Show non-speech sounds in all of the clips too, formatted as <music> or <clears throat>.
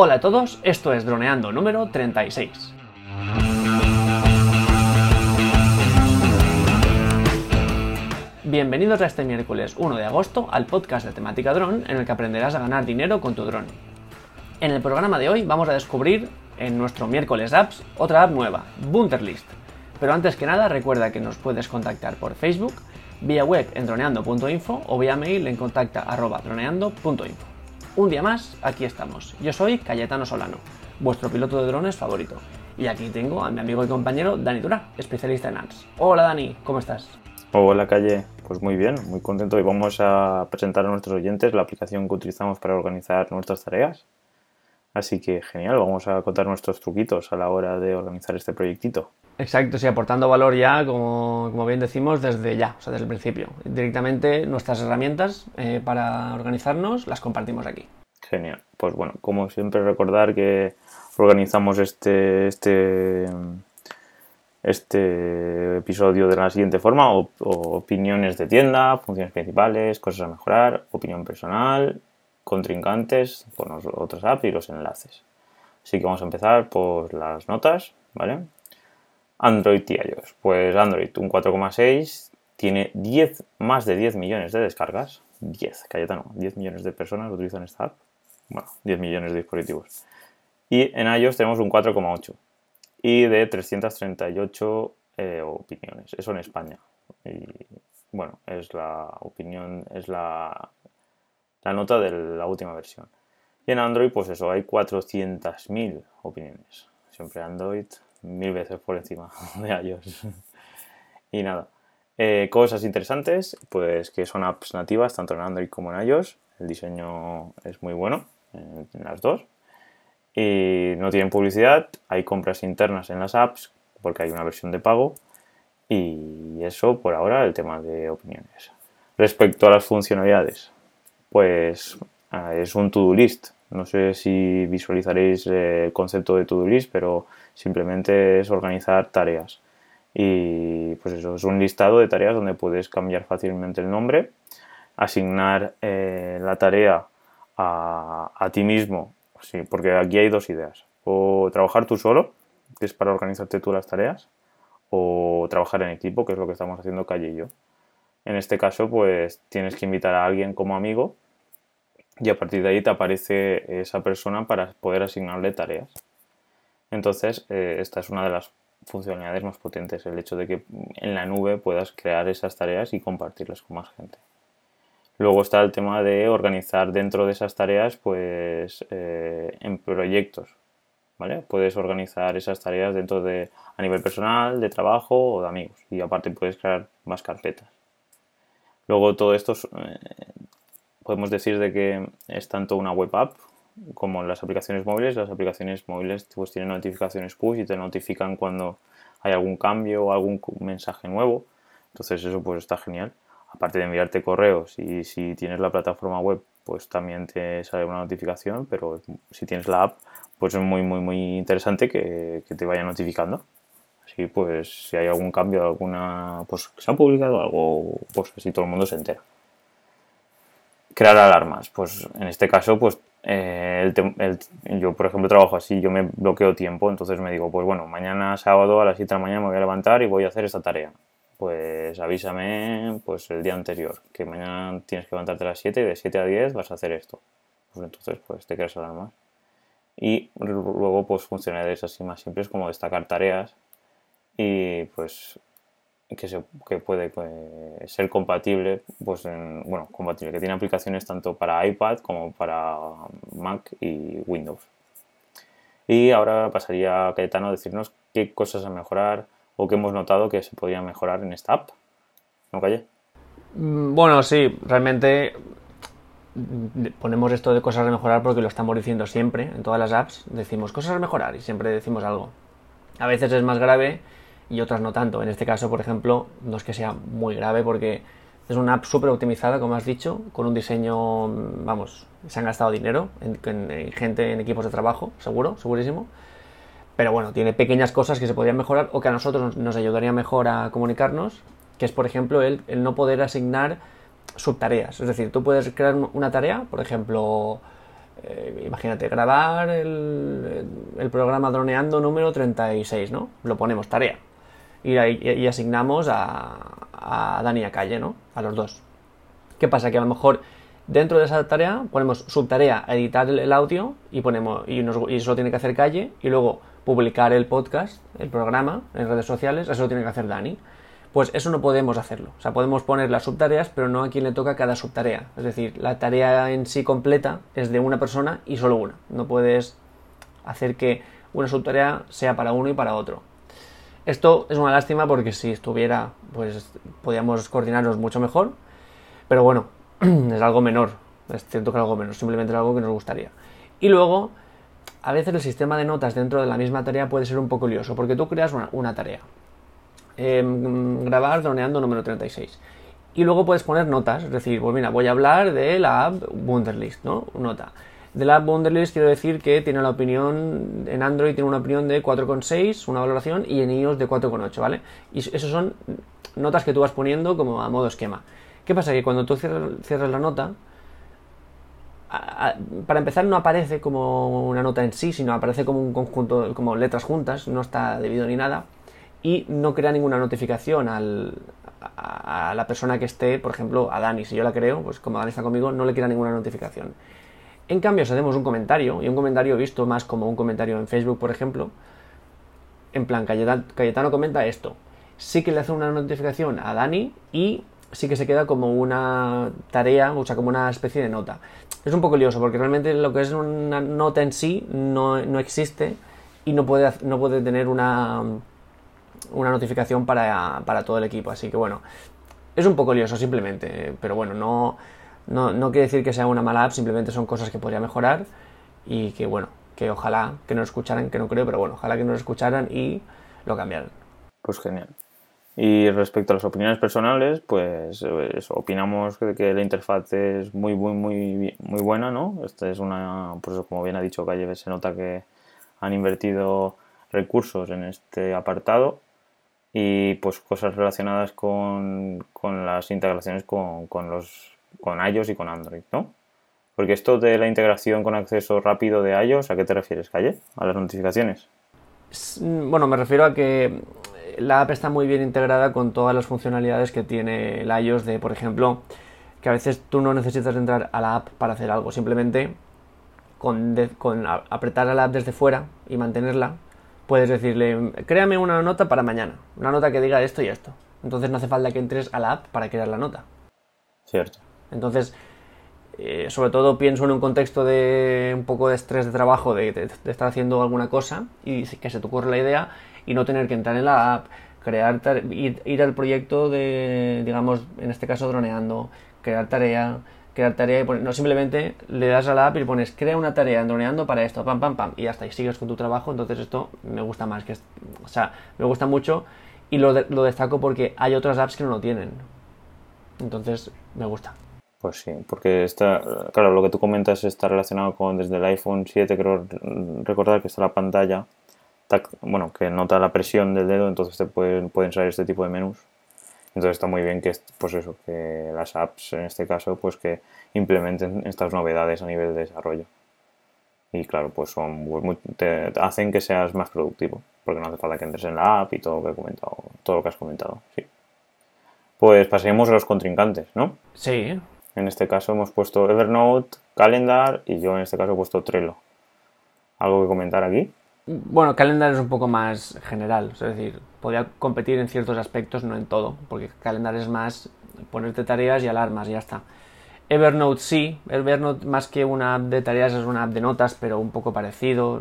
Hola a todos, esto es Droneando número 36. Bienvenidos a este miércoles 1 de agosto al podcast de temática dron en el que aprenderás a ganar dinero con tu dron. En el programa de hoy vamos a descubrir en nuestro miércoles apps otra app nueva, Bunterlist. Pero antes que nada recuerda que nos puedes contactar por Facebook, vía web en droneando.info o vía mail en contacta.droneando.info. Un día más, aquí estamos. Yo soy Cayetano Solano, vuestro piloto de drones favorito. Y aquí tengo a mi amigo y compañero Dani Dura, especialista en ads. Hola Dani, ¿cómo estás? Hola Calle, pues muy bien, muy contento y vamos a presentar a nuestros oyentes la aplicación que utilizamos para organizar nuestras tareas. Así que genial, vamos a contar nuestros truquitos a la hora de organizar este proyectito. Exacto, sí, aportando valor ya, como, bien decimos, desde ya, o sea, desde el principio. Directamente nuestras herramientas eh, para organizarnos las compartimos aquí. Genial. Pues bueno, como siempre recordar que organizamos este, este, este episodio de la siguiente forma, opiniones de tienda, funciones principales, cosas a mejorar, opinión personal, contrincantes con los otros apps y los enlaces. Así que vamos a empezar por las notas, ¿vale? Android y iOS. Pues Android, un 4,6, tiene 10, más de 10 millones de descargas. 10, Cayetano, 10 millones de personas utilizan esta app. Bueno, 10 millones de dispositivos. Y en iOS tenemos un 4,8 y de 338 eh, opiniones. Eso en España. Y bueno, es la opinión, es la, la nota de la última versión. Y en Android, pues eso, hay 400.000 opiniones. Siempre Android mil veces por encima <laughs> de iOS. y nada. Eh, cosas interesantes, pues que son apps nativas tanto en Android como en iOS. El diseño es muy bueno en, en las dos. Y no tienen publicidad, hay compras internas en las apps porque hay una versión de pago. Y eso por ahora el tema de opiniones. Respecto a las funcionalidades, pues es un to-do list. No sé si visualizaréis el concepto de to-do list, pero simplemente es organizar tareas. Y pues eso, es un listado de tareas donde puedes cambiar fácilmente el nombre, asignar eh, la tarea a, a, ti mismo, sí, porque aquí hay dos ideas. O trabajar tú solo, que es para organizarte tú las tareas, o trabajar en equipo, que es lo que estamos haciendo Calle yo. En este caso, pues tienes que invitar a alguien como amigo y a partir de ahí te aparece esa persona para poder asignarle tareas. Entonces, eh, esta es una de las funcionalidades más potentes, el hecho de que en la nube puedas crear esas tareas y compartirlas con más gente. Luego está el tema de organizar dentro de esas tareas, pues, eh, en proyectos, ¿vale? Puedes organizar esas tareas dentro de, a nivel personal, de trabajo o de amigos. Y aparte puedes crear más carpetas. Luego todo esto eh, podemos decir de que es tanto una web app como las aplicaciones móviles. Las aplicaciones móviles pues tienen notificaciones push y te notifican cuando hay algún cambio o algún mensaje nuevo. Entonces eso pues está genial. Aparte de enviarte correos y si tienes la plataforma web pues también te sale una notificación, pero si tienes la app pues es muy muy muy interesante que, que te vaya notificando. Así pues si hay algún cambio, alguna pues se ha publicado algo, pues así todo el mundo se entera crear alarmas. Pues en este caso, pues eh, el, el, yo por ejemplo trabajo así, yo me bloqueo tiempo, entonces me digo, pues bueno, mañana sábado a las 7 de la mañana me voy a levantar y voy a hacer esta tarea. Pues avísame pues el día anterior, que mañana tienes que levantarte a las 7 y de 7 a 10 vas a hacer esto. Pues entonces pues te creas alarmas. Y luego pues funcionalidades así más simples como destacar tareas y pues que, se, que puede pues, ser compatible, pues en, bueno, compatible, que tiene aplicaciones tanto para iPad como para Mac y Windows. Y ahora pasaría a Cayetano a decirnos qué cosas a mejorar o qué hemos notado que se podría mejorar en esta app. ¿No, Calle? Mm, bueno, sí, realmente ponemos esto de cosas a mejorar porque lo estamos diciendo siempre en todas las apps. Decimos cosas a mejorar y siempre decimos algo. A veces es más grave y otras no tanto. En este caso, por ejemplo, no es que sea muy grave porque es una app súper optimizada, como has dicho, con un diseño, vamos, se han gastado dinero en, en, gente en equipos de trabajo, seguro, segurísimo. Pero bueno, tiene pequeñas cosas que se podrían mejorar o que a nosotros nos ayudaría mejor a comunicarnos, que es, por ejemplo, el, el no poder asignar subtareas. Es decir, tú puedes crear una tarea, por ejemplo, eh, imagínate, grabar el, el, programa droneando número 36, ¿no? Lo ponemos tarea. Y, y, asignamos a, a Dani y a Calle, ¿no? A los dos. ¿Qué pasa? Que a lo mejor dentro de esa tarea ponemos subtarea editar el, audio y ponemos y, nos, y eso lo tiene que hacer Calle y luego publicar el podcast, el programa en redes sociales, eso lo tiene que hacer Dani. Pues eso no podemos hacerlo. O sea, podemos poner las subtareas, pero no a quien le toca cada subtarea. Es decir, la tarea en sí completa es de una persona y solo una. No puedes hacer que una subtarea sea para uno y para otro. Esto es una lástima porque si estuviera, pues podríamos coordinarnos mucho mejor. Pero bueno, <clears throat> es algo menor. Es cierto que algo menor, simplemente es algo que nos gustaría. Y luego, a veces el sistema de notas dentro de la misma tarea puede ser un poco lioso, porque tú creas una tarea Em, grabar droneando número 36. Y luego puedes poner notas, es decir, pues mira, voy a hablar de la app Wunderlist, ¿no? Nota. De la app Wunderlist quiero decir que tiene la opinión, en Android tiene una opinión de 4,6, una valoración, y en iOS de 4,8, ¿vale? Y eso son notas que tú vas poniendo como a modo esquema. ¿Qué pasa? Que cuando tú cierras, la nota, para empezar no aparece como una nota en sí, sino aparece como un conjunto, como letras juntas, no está debido ni nada y no crea ninguna notificación al, a, la persona que esté, por ejemplo, a Dani. Si yo la creo, pues como Dani está conmigo, no le crea ninguna notificación. En cambio, si hacemos un comentario, y un comentario visto más como un comentario en Facebook, por ejemplo, en plan, Cayetano, comenta esto, sí que le hace una notificación a Dani y sí que se queda como una tarea, o sea, como una especie de nota. Es un poco lioso porque realmente lo que es una nota en sí no, no existe y no puede, no puede tener una, una notificación para, todo el equipo. Así que bueno, es un poco lioso simplemente, pero bueno, no, no, quiere decir que sea una mala app, simplemente son cosas que podría mejorar y que bueno, que ojalá que nos escucharan, que no creo, pero bueno, ojalá que nos escucharan y lo cambiaran. Pues genial. Y respecto a las opiniones personales, pues opinamos que, la interfaz es muy, muy, muy, muy buena, ¿no? Esta es una, pues como bien ha dicho Calle, se nota que han invertido recursos en este apartado y pues cosas relacionadas con, las integraciones con, los, con iOS y con Android, ¿no? Porque esto de la integración con acceso rápido de iOS, ¿a qué te refieres, Calle? ¿A las notificaciones? Mm, bueno, me refiero a que la app está muy bien integrada con todas las funcionalidades que tiene el iOS de, por ejemplo, que a veces tú no necesitas entrar a la app para hacer algo, simplemente con, con apretar a la app desde fuera y mantenerla, puedes decirle, créame una nota para mañana, una nota que diga esto y esto. Entonces no hace falta que entres a la app para crear la nota. Cierto. Entonces, eh, sobre todo pienso en un contexto de un poco de estrés de trabajo, de, estar haciendo alguna cosa y que se te ocurre la idea y no tener que entrar en la app, crear ir, ir al proyecto de, digamos, en este caso droneando, crear tarea, crear tarea y poner, no simplemente le das a la app y pones crea una tarea droneando para esto, pam, pam, pam, y está, y sigues con tu trabajo, entonces esto me gusta más, que o sea, me gusta mucho y lo, lo destaco porque hay otras apps que no lo tienen, entonces me gusta. Pues sí, porque está, claro, lo que tú comentas está relacionado con desde el iPhone 7, creo recordar que está la pantalla, bueno, que nota la presión del dedo, entonces te pueden, pueden salir este tipo de menús. Entonces está muy bien que, pues eso, que las apps en este caso, pues que implementen estas novedades a nivel de desarrollo. Y claro, pues son te hacen que seas más productivo, porque no hace falta que entres en la app y todo lo que he comentado, todo lo que has comentado, sí. Pues pasemos a los contrincantes, ¿no? Sí. En este caso hemos puesto Evernote, Calendar y yo en este caso he puesto Trello. ¿Algo que comentar aquí? Bueno, Calendar es un poco más general, es decir, podría competir en ciertos aspectos, no en todo, porque Calendar es más ponerte tareas y alarmas ya está. Evernote sí, Evernote más que una app de tareas es una app de notas, pero un poco parecido.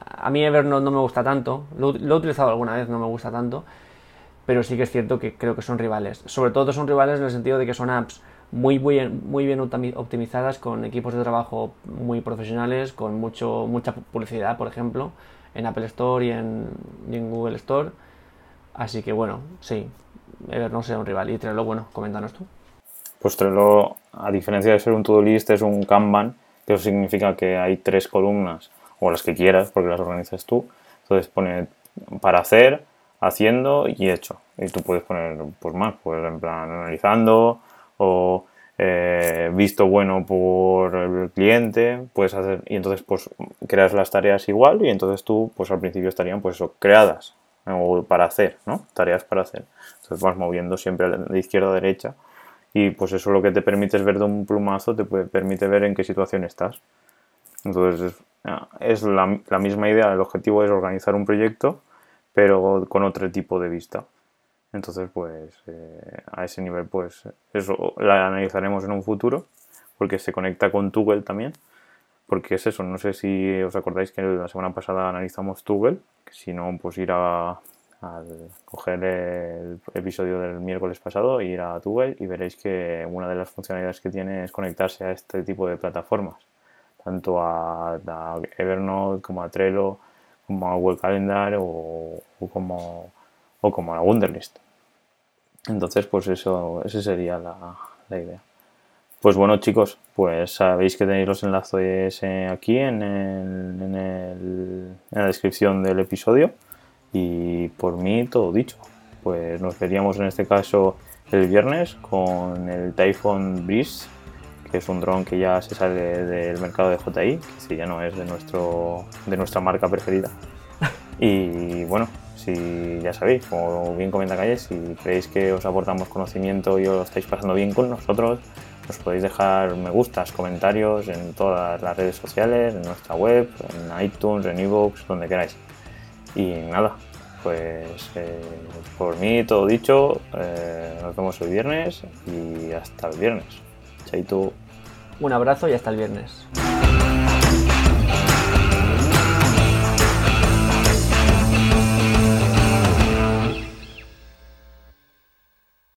A mí Evernote no me gusta tanto, lo, he utilizado alguna vez, no me gusta tanto, pero sí que es cierto que creo que son rivales. Sobre todo son rivales en el sentido de que son apps muy, muy, muy bien optimizadas, con equipos de trabajo muy profesionales, con mucho, mucha publicidad, por ejemplo, en Apple Store y en, Google Store. Así que bueno, sí, Evernote sea un rival. Y Trello, bueno, coméntanos tú. Pues Trello, a diferencia de ser un to-do list, es un Kanban, que eso significa que hay tres columnas, o las que quieras, porque las organizas tú. Entonces pone para hacer, haciendo y hecho. Y tú puedes poner pues más, pues en plan analizando, o eh, visto bueno por el cliente, puedes hacer, y entonces pues creas las tareas igual y entonces tú pues al principio estarían pues creadas o para hacer, ¿no? Tareas para hacer. Entonces vas moviendo siempre de izquierda a derecha y pues eso lo que te permite es ver de un plumazo, te permite ver en qué situación estás. Entonces es la, la misma idea, el objetivo es organizar un proyecto pero con otro tipo de vista. Entonces, pues eh, a ese nivel, pues eso la analizaremos en un futuro, porque se conecta con Toggle también. Porque es eso, no sé si os acordáis que la semana pasada analizamos que si no, pues ir a, coger el episodio del miércoles pasado, ir a Toggle y veréis que una de las funcionalidades que tiene es conectarse a este tipo de plataformas, tanto a, a Evernote como a Trello, como a Google Calendar o, como, o como a Wunderlist. Entonces, pues eso, esa sería la, idea. Pues bueno, chicos, pues sabéis que tenéis los enlaces eh, aquí en, en, la descripción del episodio. Y por mí, todo dicho. Pues nos veríamos en este caso el viernes con el Typhoon Breeze, que es un dron que ya se sale del mercado de JI, que si ya no es de, nuestro, de nuestra marca preferida. <laughs> Y bueno, si ya sabéis, como bien comenta Calle, si creéis que os aportamos conocimiento y os estáis pasando bien con nosotros, os podéis dejar me gustas, comentarios en todas las redes sociales, en nuestra web, en iTunes, en iVoox, donde queráis. Y nada, pues eh, por mí todo dicho, eh, nos vemos el viernes y hasta el viernes. Chaito. Un abrazo y hasta el viernes.